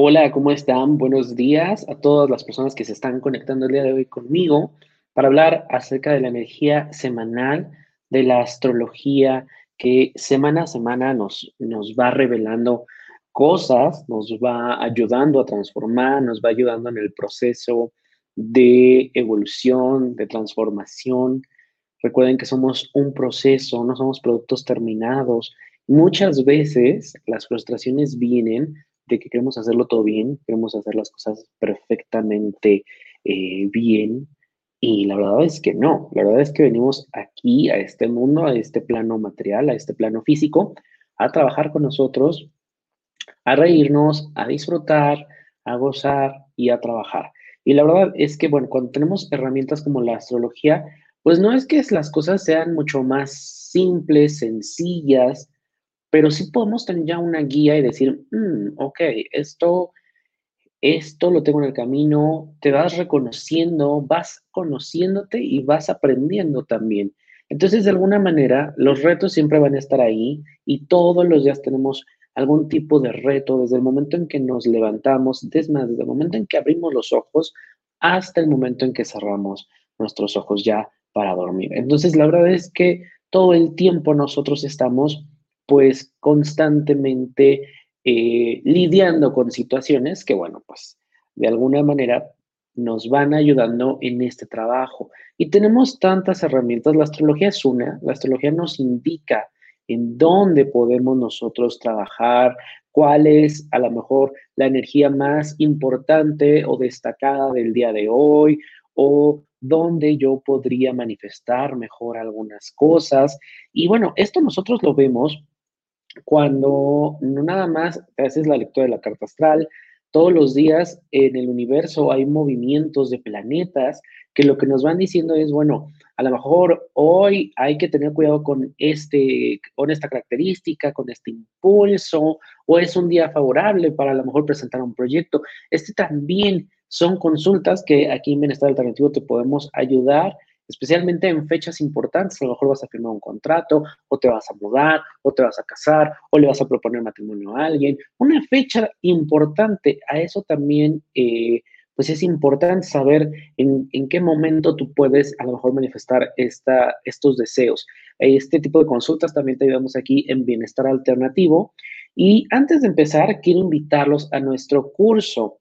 Hola, ¿cómo están? Buenos días a todas las personas que se están conectando el día de hoy conmigo para hablar acerca de la energía semanal de la astrología que semana a semana nos, nos va revelando cosas, nos va ayudando a transformar, nos va ayudando en el proceso de evolución, de transformación. Recuerden que somos un proceso, no somos productos terminados. Muchas veces las frustraciones vienen de que queremos hacerlo todo bien, queremos hacer las cosas perfectamente eh, bien. Y la verdad es que no, la verdad es que venimos aquí a este mundo, a este plano material, a este plano físico, a trabajar con nosotros, a reírnos, a disfrutar, a gozar y a trabajar. Y la verdad es que, bueno, cuando tenemos herramientas como la astrología, pues no es que las cosas sean mucho más simples, sencillas, pero sí podemos tener ya una guía y decir, mm, ok, esto, esto lo tengo en el camino, te vas reconociendo, vas conociéndote y vas aprendiendo también. Entonces, de alguna manera, los retos siempre van a estar ahí y todos los días tenemos algún tipo de reto desde el momento en que nos levantamos, desde, desde el momento en que abrimos los ojos hasta el momento en que cerramos nuestros ojos ya para dormir. Entonces, la verdad es que todo el tiempo nosotros estamos pues constantemente eh, lidiando con situaciones que, bueno, pues de alguna manera nos van ayudando en este trabajo. Y tenemos tantas herramientas, la astrología es una, la astrología nos indica en dónde podemos nosotros trabajar, cuál es a lo mejor la energía más importante o destacada del día de hoy, o dónde yo podría manifestar mejor algunas cosas. Y bueno, esto nosotros lo vemos cuando no nada más haces la lectura de la carta astral, todos los días en el universo hay movimientos de planetas que lo que nos van diciendo es, bueno, a lo mejor hoy hay que tener cuidado con, este, con esta característica, con este impulso, o es un día favorable para a lo mejor presentar un proyecto. Este también son consultas que aquí en Bienestar Alternativo te podemos ayudar especialmente en fechas importantes, a lo mejor vas a firmar un contrato, o te vas a mudar, o te vas a casar, o le vas a proponer matrimonio a alguien. Una fecha importante, a eso también, eh, pues es importante saber en, qué momento tú puedes a lo mejor manifestar esta, estos deseos. Este tipo de consultas también te ayudamos aquí en Bienestar Alternativo. Y antes de empezar, quiero invitarlos a nuestro curso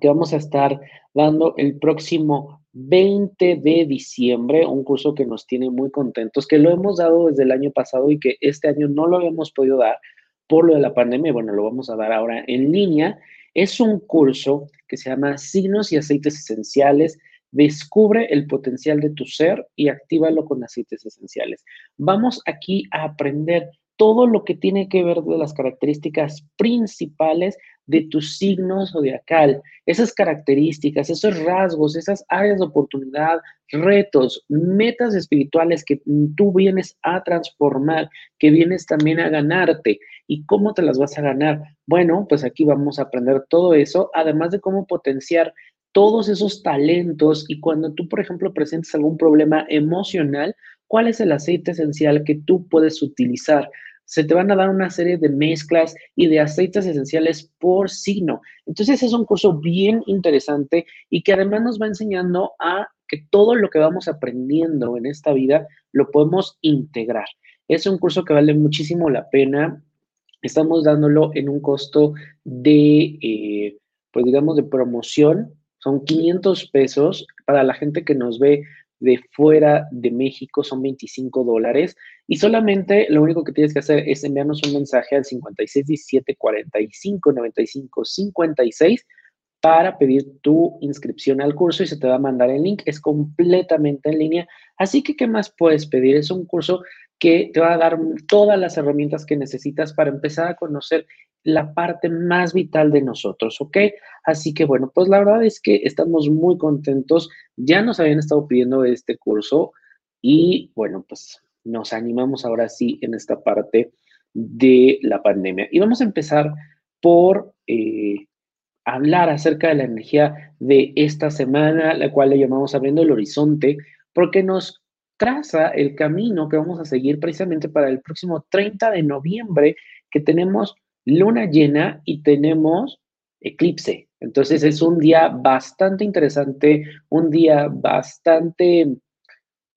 que vamos a estar dando el próximo 20 de diciembre, un curso que nos tiene muy contentos, que lo hemos dado desde el año pasado y que este año no lo habíamos podido dar por lo de la pandemia. Bueno, lo vamos a dar ahora en línea. Es un curso que se llama Signos y Aceites Esenciales. Descubre el potencial de tu ser y actívalo con aceites esenciales. Vamos aquí a aprender todo lo que tiene que ver de las características principales de tus signos zodiacal, esas características, esos rasgos, esas áreas de oportunidad, retos, metas espirituales que tú vienes a transformar, que vienes también a ganarte. ¿Y cómo te las vas a ganar? Bueno, pues aquí vamos a aprender todo eso, además de cómo potenciar todos esos talentos y cuando tú, por ejemplo, presentes algún problema emocional, ¿cuál es el aceite esencial que tú puedes utilizar? Se te van a dar una serie de mezclas y de aceites esenciales por signo. Entonces es un curso bien interesante y que además nos va enseñando a que todo lo que vamos aprendiendo en esta vida lo podemos integrar. Es un curso que vale muchísimo la pena. Estamos dándolo en un costo de, eh, pues digamos, de promoción. Son 500 pesos para la gente que nos ve de fuera de México son 25 dólares y solamente lo único que tienes que hacer es enviarnos un mensaje al 5617 45 95 56 para pedir tu inscripción al curso y se te va a mandar el link. Es completamente en línea. Así que, ¿qué más puedes pedir? Es un curso que te va a dar todas las herramientas que necesitas para empezar a conocer la parte más vital de nosotros, ¿ok? Así que bueno, pues la verdad es que estamos muy contentos. Ya nos habían estado pidiendo este curso y bueno, pues nos animamos ahora sí en esta parte de la pandemia. Y vamos a empezar por eh, hablar acerca de la energía de esta semana, la cual le llamamos abriendo el horizonte, porque nos traza el camino que vamos a seguir precisamente para el próximo 30 de noviembre, que tenemos luna llena y tenemos eclipse. Entonces es un día bastante interesante, un día bastante,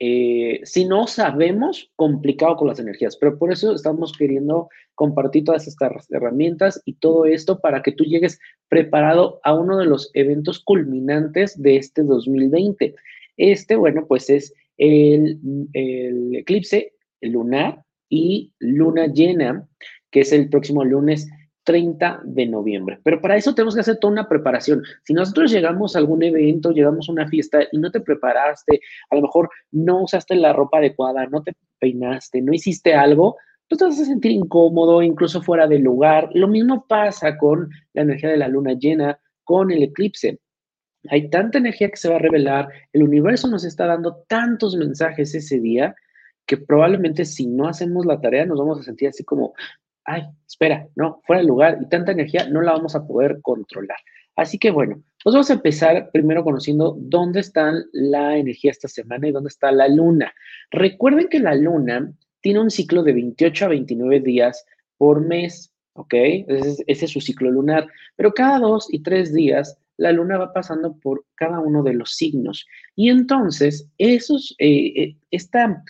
eh, si no sabemos, complicado con las energías. Pero por eso estamos queriendo compartir todas estas herramientas y todo esto para que tú llegues preparado a uno de los eventos culminantes de este 2020. Este, bueno, pues es el, el eclipse lunar y luna llena, que es el próximo lunes 30 de noviembre. Pero para eso tenemos que hacer toda una preparación. Si nosotros llegamos a algún evento, llegamos a una fiesta y no te preparaste, a lo mejor no usaste la ropa adecuada, no te peinaste, no hiciste algo, tú te vas a sentir incómodo, incluso fuera del lugar. Lo mismo pasa con la energía de la luna llena, con el eclipse. Hay tanta energía que se va a revelar, el universo nos está dando tantos mensajes ese día que probablemente si no hacemos la tarea nos vamos a sentir así como, ay, espera, no, fuera de lugar y tanta energía no la vamos a poder controlar. Así que bueno, pues vamos a empezar primero conociendo dónde está la energía esta semana y dónde está la luna. Recuerden que la luna tiene un ciclo de 28 a 29 días por mes, ¿ok? Ese es, su ciclo lunar, pero cada dos y tres días la luna va pasando por cada uno de los signos. Y entonces, esos, eh, eh, esta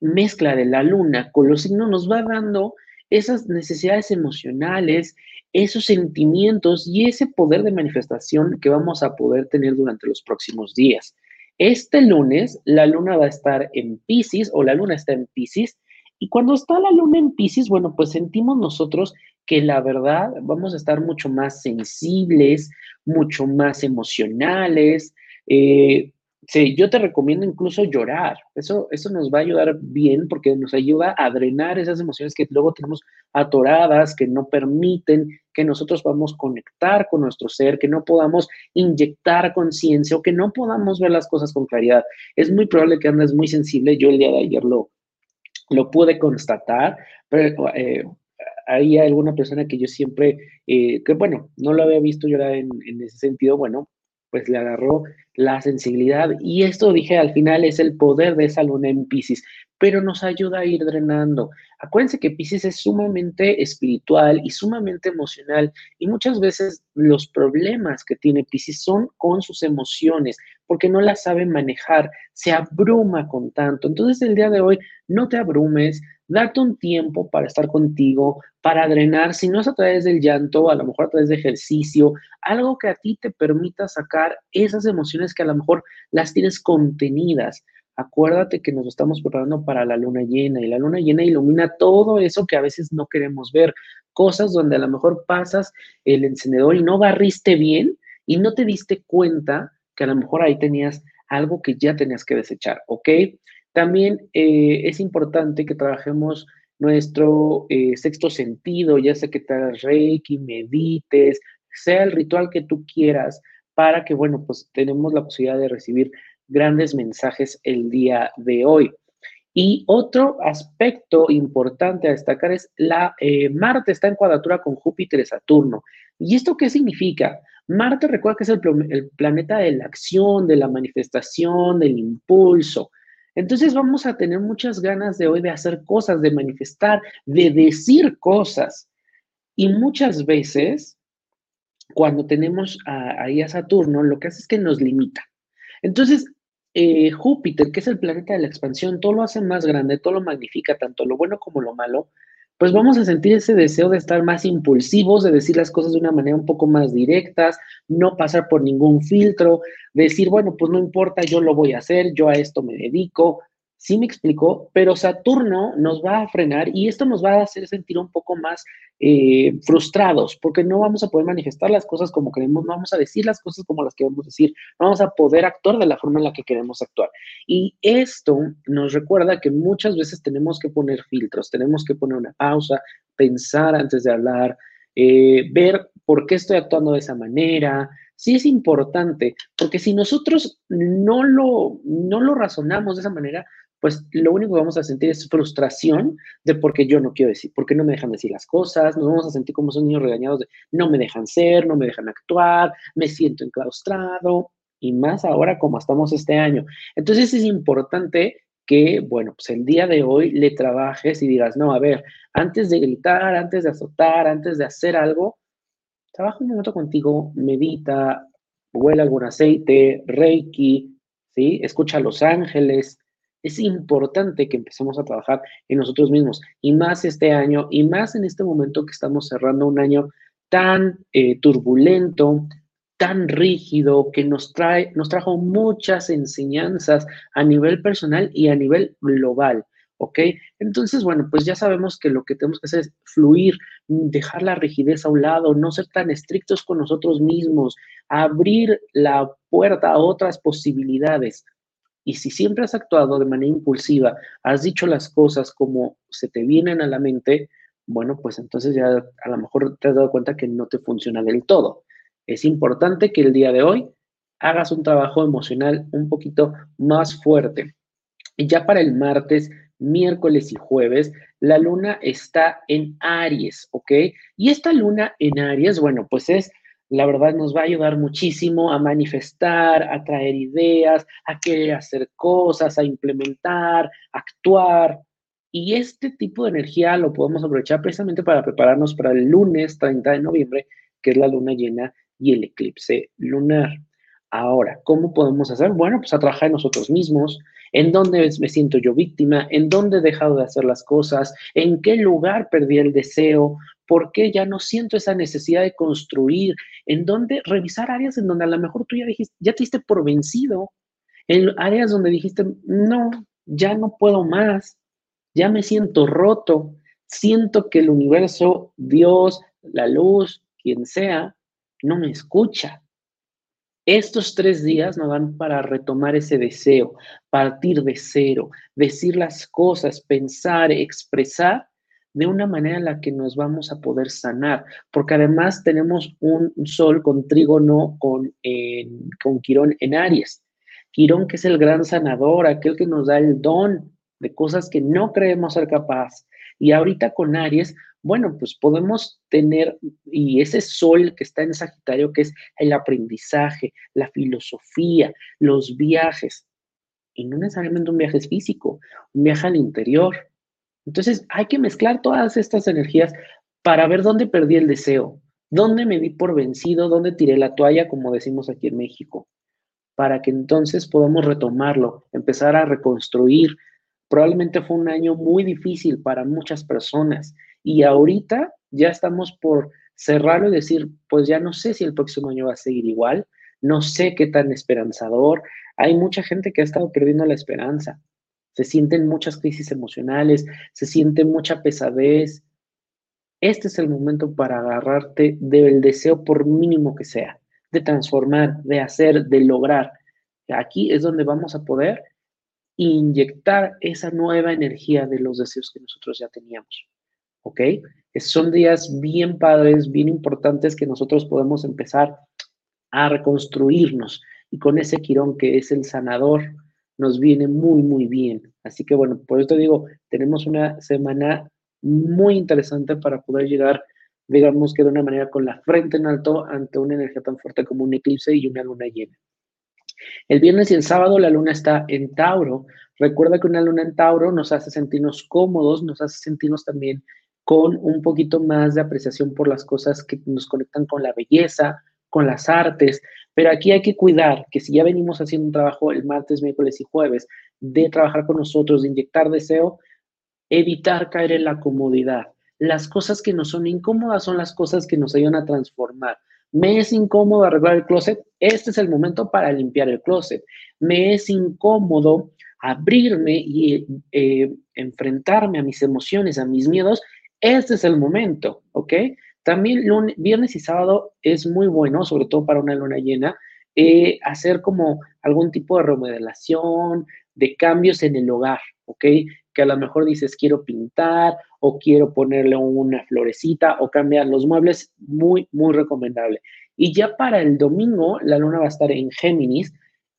mezcla de la luna con los signos nos va dando esas necesidades emocionales, esos sentimientos y ese poder de manifestación que vamos a poder tener durante los próximos días. Este lunes la luna va a estar en Pisces o la luna está en Pisces y cuando está la luna en Pisces, bueno, pues sentimos nosotros que la verdad vamos a estar mucho más sensibles, mucho más emocionales, eh, Sí, yo te recomiendo incluso llorar. Eso, eso nos va a ayudar bien porque nos ayuda a drenar esas emociones que luego tenemos atoradas, que no permiten que nosotros podamos conectar con nuestro ser, que no podamos inyectar conciencia o que no podamos ver las cosas con claridad. Es muy probable que andes muy sensible. Yo el día de ayer lo, lo pude constatar, pero eh, hay alguna persona que yo siempre, eh, que bueno, no lo había visto llorar en, en ese sentido, bueno, pues le agarró la sensibilidad. Y esto dije al final es el poder de esa luna en Pisces, pero nos ayuda a ir drenando. Acuérdense que Pisces es sumamente espiritual y sumamente emocional y muchas veces los problemas que tiene Pisces son con sus emociones, porque no las sabe manejar, se abruma con tanto. Entonces el día de hoy no te abrumes, date un tiempo para estar contigo, para drenar, si no es a través del llanto, a lo mejor a través de ejercicio, algo que a ti te permita sacar esas emociones que a lo mejor las tienes contenidas. Acuérdate que nos estamos preparando para la luna llena y la luna llena ilumina todo eso que a veces no queremos ver, cosas donde a lo mejor pasas el encendedor y no barriste bien y no te diste cuenta que a lo mejor ahí tenías algo que ya tenías que desechar, ¿ok? También eh, es importante que trabajemos nuestro eh, sexto sentido, ya sea que te hagas reiki, medites, sea el ritual que tú quieras, para que, bueno, pues tenemos la posibilidad de recibir grandes mensajes el día de hoy. Y otro aspecto importante a destacar es la eh, Marte está en cuadratura con Júpiter y Saturno. ¿Y esto qué significa? Marte recuerda que es el planeta de la acción, de la manifestación, del impulso. Entonces vamos a tener muchas ganas de hoy de hacer cosas, de manifestar, de decir cosas. Y muchas veces, cuando tenemos ahí a Saturno, lo que hace es que nos limita. Entonces, eh, Júpiter, que es el planeta de la expansión, todo lo hace más grande, todo lo magnifica, tanto lo bueno como lo malo, pues vamos a sentir ese deseo de estar más impulsivos, de decir las cosas de una manera un poco más directas, no pasar por ningún filtro, decir, bueno, pues no importa, yo lo voy a hacer, yo a esto me dedico, Sí me explicó, pero Saturno nos va a frenar y esto nos va a hacer sentir un poco más eh, frustrados porque no vamos a poder manifestar las cosas como queremos, no vamos a decir las cosas como las queremos decir, no vamos a poder actuar de la forma en la que queremos actuar. Y esto nos recuerda que muchas veces tenemos que poner filtros, tenemos que poner una pausa, pensar antes de hablar, eh, ver por qué estoy actuando de esa manera, sí es importante, porque si nosotros no lo, no lo razonamos de esa manera, pues lo único que vamos a sentir es frustración de porque yo no quiero decir, porque no me dejan decir las cosas, nos vamos a sentir como son niños regañados de no me dejan ser, no me dejan actuar, me siento enclaustrado y más ahora como estamos este año. Entonces es importante que, bueno, pues el día de hoy le trabajes y digas, no, a ver, antes de gritar, antes de azotar, antes de hacer algo, trabaja un momento contigo, medita, huele algún aceite, reiki, ¿sí? Escucha a los ángeles. Es importante que empecemos a trabajar en nosotros mismos y más este año y más en este momento que estamos cerrando un año tan eh, turbulento, tan rígido, que nos, trae, nos trajo muchas enseñanzas a nivel personal y a nivel global. ¿ok? Entonces, bueno, pues ya sabemos que lo que tenemos que hacer es fluir, dejar la rigidez a un lado, no ser tan estrictos con nosotros mismos, abrir la puerta a otras posibilidades. Y si siempre has actuado de manera impulsiva, has dicho las cosas como se te vienen a la mente, bueno, pues entonces ya a lo mejor te has dado cuenta que no te funciona del todo. Es importante que el día de hoy hagas un trabajo emocional un poquito más fuerte. Y ya para el martes, miércoles y jueves, la luna está en Aries, ¿ok? Y esta luna en Aries, bueno, pues es, la verdad, nos va a ayudar muchísimo a manifestar, a traer ideas, a querer hacer cosas, a implementar, actuar. Y este tipo de energía lo podemos aprovechar precisamente para prepararnos para el lunes 30 de noviembre, que es la luna llena y el eclipse lunar. Ahora, ¿cómo podemos hacer? Bueno, pues a trabajar en nosotros mismos, en dónde me siento yo víctima, en dónde he dejado de hacer las cosas, en qué lugar perdí el deseo, por qué ya no siento esa necesidad de construir, en dónde revisar áreas en donde a lo mejor tú ya dijiste, ya te diste por vencido, en áreas donde dijiste, no, ya no puedo más, ya me siento roto, siento que el universo, Dios, la luz, quien sea, no me escucha. Estos tres días nos dan para retomar ese deseo, partir de cero, decir las cosas, pensar, expresar de una manera en la que nos vamos a poder sanar, porque además tenemos un sol con trígono con, con Quirón en Aries. Quirón que es el gran sanador, aquel que nos da el don de cosas que no creemos ser capaz. Y ahorita con Aries bueno, pues podemos tener, y ese sol que está en Sagitario, que es el aprendizaje, la filosofía, los viajes, y no necesariamente un viaje físico, un viaje al interior. Entonces hay que mezclar todas estas energías para ver dónde perdí el deseo, dónde me di por vencido, dónde tiré la toalla, como decimos aquí en México, para que entonces podamos retomarlo, empezar a reconstruir. Probablemente fue un año muy difícil para muchas personas y ahorita ya estamos por cerrarlo y decir, pues ya no sé si el próximo año va a seguir igual, no sé qué tan esperanzador. Hay mucha gente que ha estado perdiendo la esperanza. Se sienten muchas crisis emocionales, se siente mucha pesadez. Este es el momento para agarrarte del deseo por mínimo que sea, de transformar, de hacer, de lograr. Aquí es donde vamos a poder inyectar esa nueva energía de los deseos que nosotros ya teníamos. ¿ok? Son días bien padres, bien importantes que nosotros podemos empezar a reconstruirnos y con ese quirón que es el sanador nos viene muy, muy bien. Así que bueno, por eso digo, tenemos una semana muy interesante para poder llegar, digamos que de una manera con la frente en alto ante una energía tan fuerte como un eclipse y una luna llena. El viernes y el sábado la luna está en Tauro. Recuerda que una luna en Tauro nos hace sentirnos cómodos, nos hace sentirnos también con un poquito más de apreciación por las cosas que nos conectan con la belleza, con las artes, pero aquí hay que cuidar que si ya venimos haciendo un trabajo el martes, miércoles y jueves de trabajar con nosotros, de inyectar deseo, evitar caer en la comodidad. Las cosas que nos son incómodas son las cosas que nos ayudan a transformar. Me es incómodo arreglar el closet, este es el momento para limpiar el closet. Me es incómodo abrirme y eh, enfrentarme a mis emociones, a mis miedos, este es el momento, ¿ok? También viernes y sábado es muy bueno, sobre todo para una luna llena, eh, hacer como algún tipo de remodelación, de cambios en el hogar, ¿ok? Que a lo mejor dices quiero pintar o quiero ponerle una florecita o cambiar los muebles, muy, muy recomendable. Y ya para el domingo, la luna va a estar en Géminis,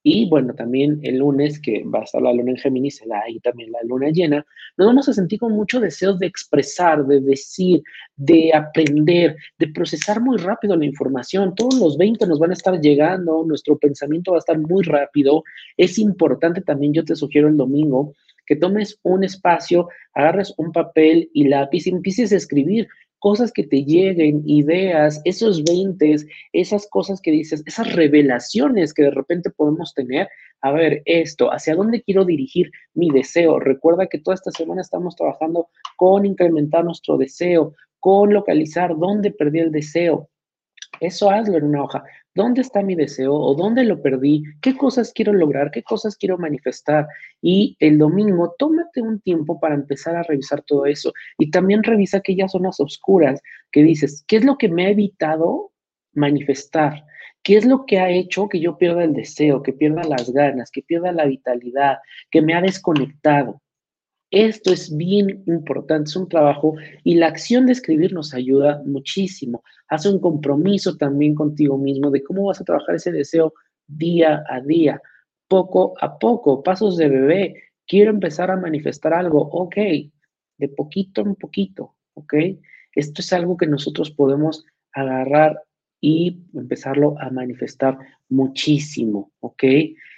y bueno, también el lunes, que va a estar la luna en Géminis, será también la luna llena, nos vamos a sentir con mucho deseo de expresar, de decir, de aprender, de procesar muy rápido la información. Todos los 20 nos van a estar llegando, nuestro pensamiento va a estar muy rápido. Es importante también, yo te sugiero el domingo, que tomes un espacio, agarres un papel y lápiz y empieces a escribir cosas que te lleguen, ideas, esos 20, esas cosas que dices, esas revelaciones que de repente podemos tener. A ver, esto, ¿hacia dónde quiero dirigir mi deseo? Recuerda que toda esta semana estamos trabajando con incrementar nuestro deseo, con localizar dónde perdí el deseo. Eso hazlo en una hoja. ¿Dónde está mi deseo o dónde lo perdí? ¿Qué cosas quiero lograr? ¿Qué cosas quiero manifestar? Y el domingo, tómate un tiempo para empezar a revisar todo eso. Y también revisa aquellas zonas oscuras que dices, ¿qué es lo que me ha evitado manifestar? ¿Qué es lo que ha hecho que yo pierda el deseo, que pierda las ganas, que pierda la vitalidad, que me ha desconectado? Esto es bien importante, es un trabajo y la acción de escribir nos ayuda muchísimo. Hace un compromiso también contigo mismo de cómo vas a trabajar ese deseo día a día, poco a poco, pasos de bebé. Quiero empezar a manifestar algo, ok, de poquito en poquito, ok. Esto es algo que nosotros podemos agarrar y empezarlo a manifestar muchísimo, ok.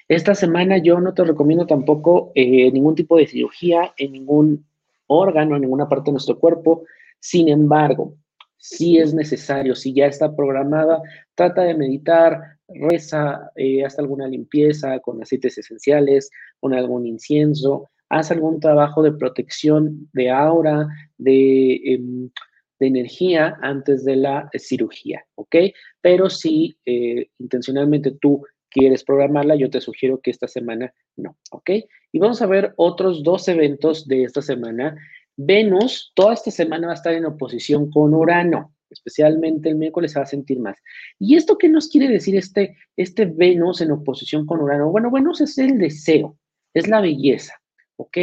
Esta semana yo no te recomiendo tampoco eh, ningún tipo de cirugía en ningún órgano, en ninguna parte de nuestro cuerpo. Sin embargo, si es necesario, si ya está programada, trata de meditar, reza, eh, haz alguna limpieza con aceites esenciales, con algún incienso, haz algún trabajo de protección de aura, de, em, energía antes de la cirugía, ¿ok? Pero si eh, intencionalmente tú quieres programarla, yo te sugiero que esta semana no, ¿ok? Y vamos a ver otros dos eventos de esta semana. Venus, toda esta semana va a estar en oposición con Urano, especialmente el miércoles se va a sentir más. ¿Y esto qué nos quiere decir este, este Venus en oposición con Urano? Bueno, Venus es el deseo, es la belleza, ¿ok?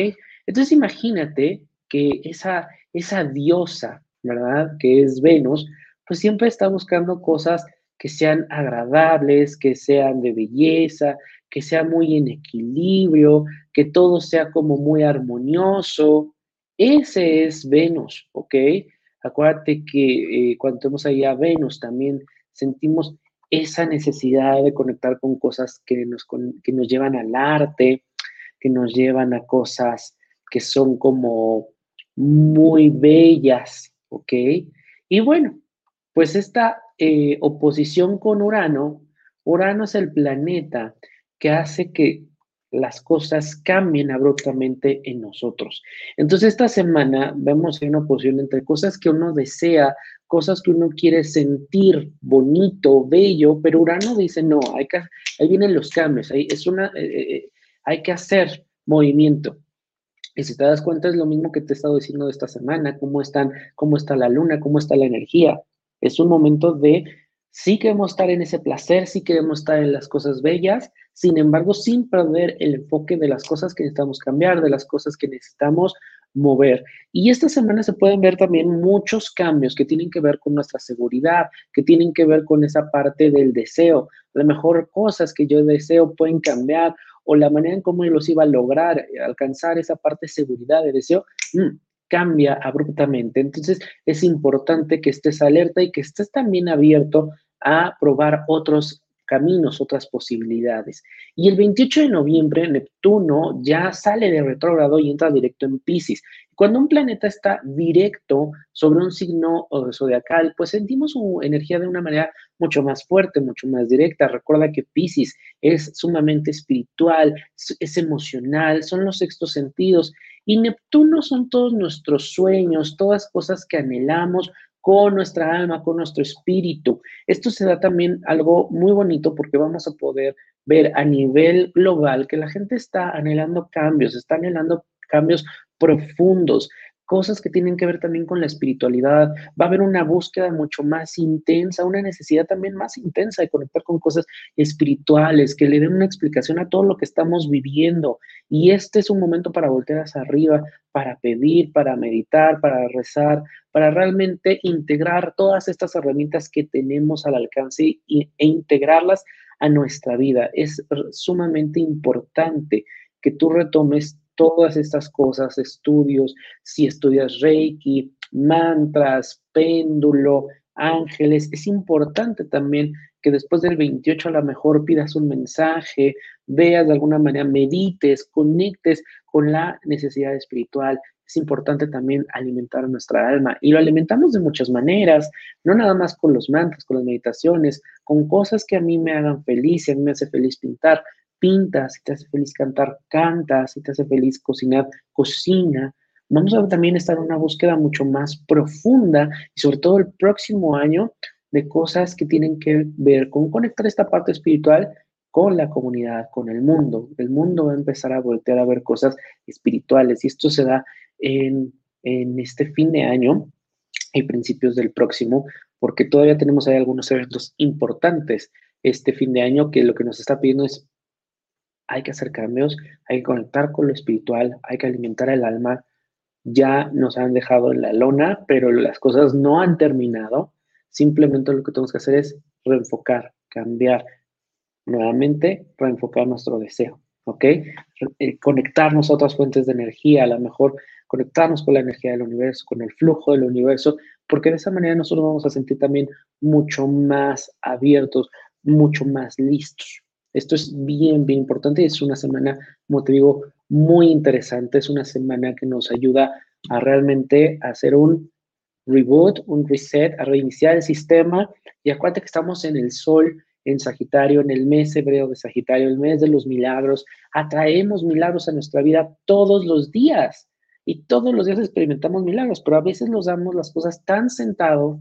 Entonces imagínate que esa, esa diosa, ¿verdad? Que es Venus, pues siempre está buscando cosas que sean agradables, que sean de belleza, que sea muy en equilibrio, que todo sea como muy armonioso. Ese es Venus, ¿ok? Acuérdate que eh, cuando tenemos ahí a Venus también sentimos esa necesidad de conectar con cosas que nos, que nos llevan al arte, que nos llevan a cosas que son como muy bellas, ¿ok? Y bueno, pues esta eh, oposición con Urano, Urano es el planeta que hace que las cosas cambien abruptamente en nosotros. Entonces, esta semana vemos una oposición entre cosas que uno desea, cosas que uno quiere sentir bonito, bello, pero Urano dice, no, hay que, ahí vienen los cambios, ahí es una, eh, eh, hay que hacer movimiento. Y si te das cuenta, es lo mismo que te he estado diciendo de esta semana, cómo están, cómo está la luna, cómo está la energía. Es un momento de, sí queremos estar en ese placer, sí queremos estar en las cosas bellas, sin embargo, sin perder el enfoque de las cosas que necesitamos cambiar, de las cosas que necesitamos mover. Y esta semana se pueden ver también muchos cambios que tienen que ver con nuestra seguridad, que tienen que ver con esa parte del deseo. A lo mejor cosas que yo deseo pueden cambiar o la manera en cómo yo los iba a lograr, alcanzar esa parte de seguridad, de deseo, mm, cambia abruptamente. Entonces es importante que estés alerta y que estés también abierto a probar otros caminos, otras posibilidades. Y el 28 de noviembre Neptuno ya sale de retrógrado y entra directo en Pisces. Cuando un planeta está directo sobre un signo zodiacal, pues sentimos su energía de una manera mucho más fuerte, mucho más directa. Recuerda que Pisces es sumamente espiritual, es emocional, son los sextos sentidos y Neptuno son todos nuestros sueños, todas cosas que anhelamos, con nuestra alma, con nuestro espíritu. Esto se da también algo muy bonito porque vamos a poder ver a nivel global que la gente está anhelando cambios, está anhelando cambios profundos cosas que tienen que ver también con la espiritualidad. Va a haber una búsqueda mucho más intensa, una necesidad también más intensa de conectar con cosas espirituales, que le den una explicación a todo lo que estamos viviendo. Y este es un momento para voltear hacia arriba, para pedir, para meditar, para rezar, para realmente integrar todas estas herramientas que tenemos al alcance e integrarlas a nuestra vida. Es sumamente importante que tú retomes todas estas cosas, estudios, si estudias Reiki, mantras, péndulo, ángeles, es importante también que después del 28 a lo mejor pidas un mensaje, veas de alguna manera, medites, conectes con la necesidad espiritual. Es importante también alimentar nuestra alma y lo alimentamos de muchas maneras, no nada más con los mantras, con las meditaciones, con cosas que a mí me hagan feliz, si a mí me hace feliz pintar, pinta, si te hace feliz cantar, canta, si te hace feliz cocinar, cocina. Vamos a también estar en una búsqueda mucho más profunda y sobre todo el próximo año de cosas que tienen que ver con conectar esta parte espiritual con la comunidad, con el mundo. El mundo va a empezar a voltear a ver cosas espirituales y esto se da en, este fin de año y principios del próximo, porque todavía tenemos ahí algunos eventos importantes este fin de año que lo que nos está pidiendo es hay que hacer cambios, hay que conectar con lo espiritual, hay que alimentar el alma. Ya nos han dejado en la lona, pero las cosas no han terminado. Simplemente lo que tenemos que hacer es reenfocar, cambiar, nuevamente reenfocar nuestro deseo, ¿ok? Eh, conectarnos a otras fuentes de energía, a lo mejor conectarnos con la energía del universo, con el flujo del universo, porque de esa manera nosotros vamos a sentir también mucho más abiertos, mucho más listos. Esto es bien, bien importante. Es una semana, como te digo, muy interesante. Es una semana que nos ayuda a realmente hacer un reboot, un reset, a reiniciar el sistema. Y acuérdate que estamos en el sol, en Sagitario, en el mes hebreo de Sagitario, el mes de los milagros. Atraemos milagros a nuestra vida todos los días y todos los días experimentamos milagros, pero a veces nos damos las cosas tan sentado,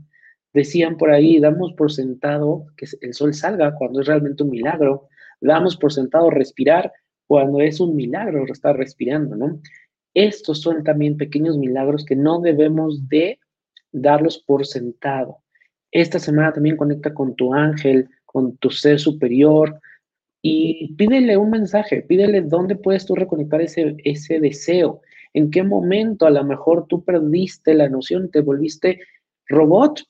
decían por ahí, damos por sentado que el sol salga cuando es realmente un milagro, damos por sentado respirar cuando es un milagro estar respirando, ¿no? Estos son también pequeños milagros que no debemos de darlos por sentado. Esta semana también conecta con tu ángel, con tu ser superior y pídele un mensaje, pídele dónde puedes tú reconectar ese, ese deseo, en qué momento a lo mejor tú perdiste la noción, te volviste robot.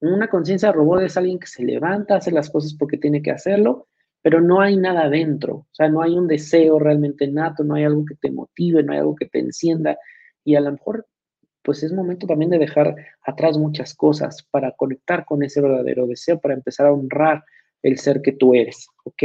Una conciencia robot es alguien que se levanta, hace las cosas porque tiene que hacerlo, pero no hay nada dentro, o sea, no hay un deseo realmente nato, no hay algo que te motive, no hay algo que te encienda y a lo mejor pues es momento también de dejar atrás muchas cosas para conectar con ese verdadero deseo, para empezar a honrar el ser que tú eres, ¿ok?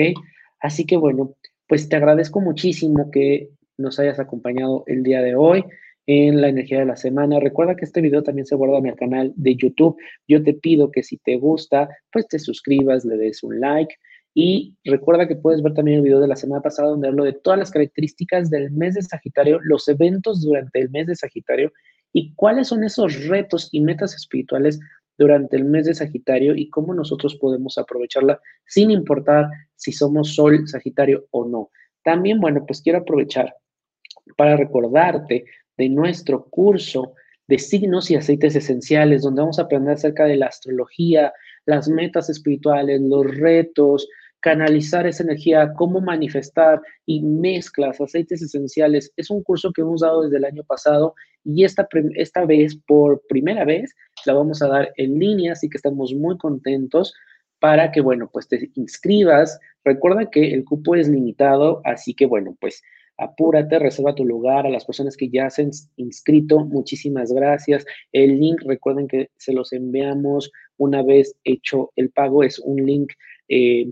Así que bueno, pues te agradezco muchísimo que nos hayas acompañado el día de hoy en la energía de la semana. Recuerda que este video también se guarda en el canal de YouTube. Yo te pido que si te gusta, pues te suscribas, le des un like. Y recuerda que puedes ver también el video de la semana pasada donde hablo de todas las características del mes de Sagitario, los eventos durante el mes de Sagitario y cuáles son esos retos y metas espirituales durante el mes de Sagitario y cómo nosotros podemos aprovecharla sin importar si somos Sol, Sagitario o no. También, bueno, pues quiero aprovechar para recordarte de nuestro curso de signos y aceites esenciales, donde vamos a aprender acerca de la astrología, las metas espirituales, los retos, canalizar esa energía, cómo manifestar y mezclas, aceites esenciales. Es un curso que hemos dado desde el año pasado y esta, esta vez, por primera vez, la vamos a dar en línea, así que estamos muy contentos para que, bueno, pues te inscribas. Recuerda que el cupo es limitado, así que, bueno, pues apúrate, reserva tu lugar a las personas que ya se han inscrito. Muchísimas gracias. El link, recuerden que se los enviamos una vez hecho el pago. Es un link, eh,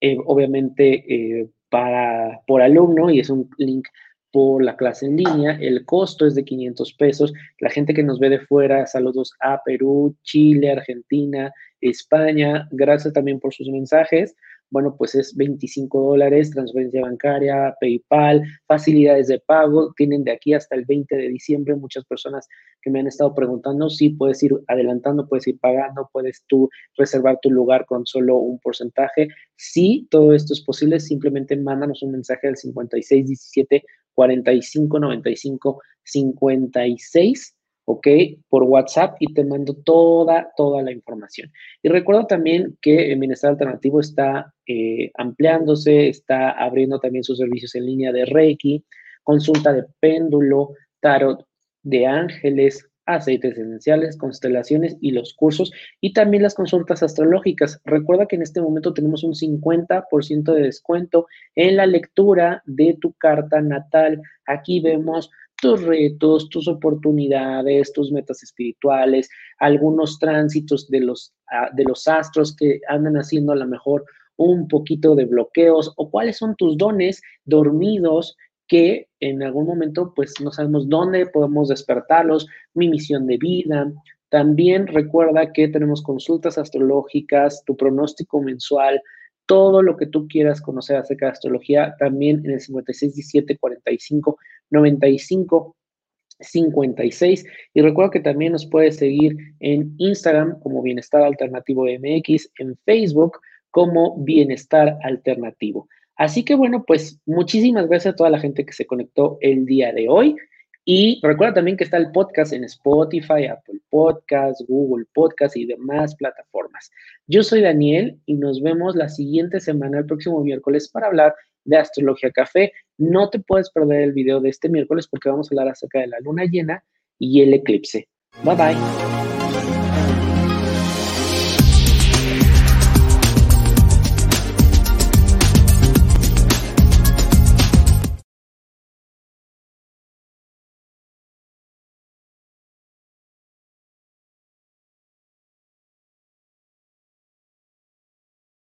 eh, obviamente, eh, para, por alumno y es un link por la clase en línea. El costo es de 500 pesos. La gente que nos ve de fuera, saludos a Perú, Chile, Argentina, España. Gracias también por sus mensajes bueno, pues es 25 dólares, transferencia bancaria, PayPal, facilidades de pago, tienen de aquí hasta el 20 de diciembre muchas personas que me han estado preguntando si puedes ir adelantando, puedes ir pagando, puedes tú reservar tu lugar con solo un porcentaje. Si todo esto es posible, simplemente mándanos un mensaje al 5617 4595 56 ¿ok? Por WhatsApp y te mando toda, toda la información. Y recuerda también que el Bienestar Alternativo está eh, ampliándose, está abriendo también sus servicios en línea de Reiki, consulta de péndulo, tarot de ángeles, aceites esenciales, constelaciones y los cursos y también las consultas astrológicas. Recuerda que en este momento tenemos un 50% de descuento en la lectura de tu carta natal. Aquí vemos tus retos, tus oportunidades, tus metas espirituales, algunos tránsitos de los, de los astros que andan haciendo a lo mejor un poquito de bloqueos o cuáles son tus dones dormidos que en algún momento pues no sabemos dónde podemos despertarlos, mi misión de vida. También recuerda que tenemos consultas astrológicas, tu pronóstico mensual, todo lo que tú quieras conocer acerca de astrología, también en el 5617 45 95 56. Y recuerda que también nos puedes seguir en Instagram como Bienestar Alternativo MX, en Facebook como Bienestar Alternativo. Así que bueno, pues muchísimas gracias a toda la gente que se conectó el día de hoy. Y recuerda también que está el podcast en Spotify, Apple Podcasts, Google Podcasts y demás plataformas. Yo soy Daniel y nos vemos la siguiente semana, el próximo miércoles, para hablar de Astrología Café. No te puedes perder el video de este miércoles porque vamos a hablar acerca de la luna llena y el eclipse. Bye bye.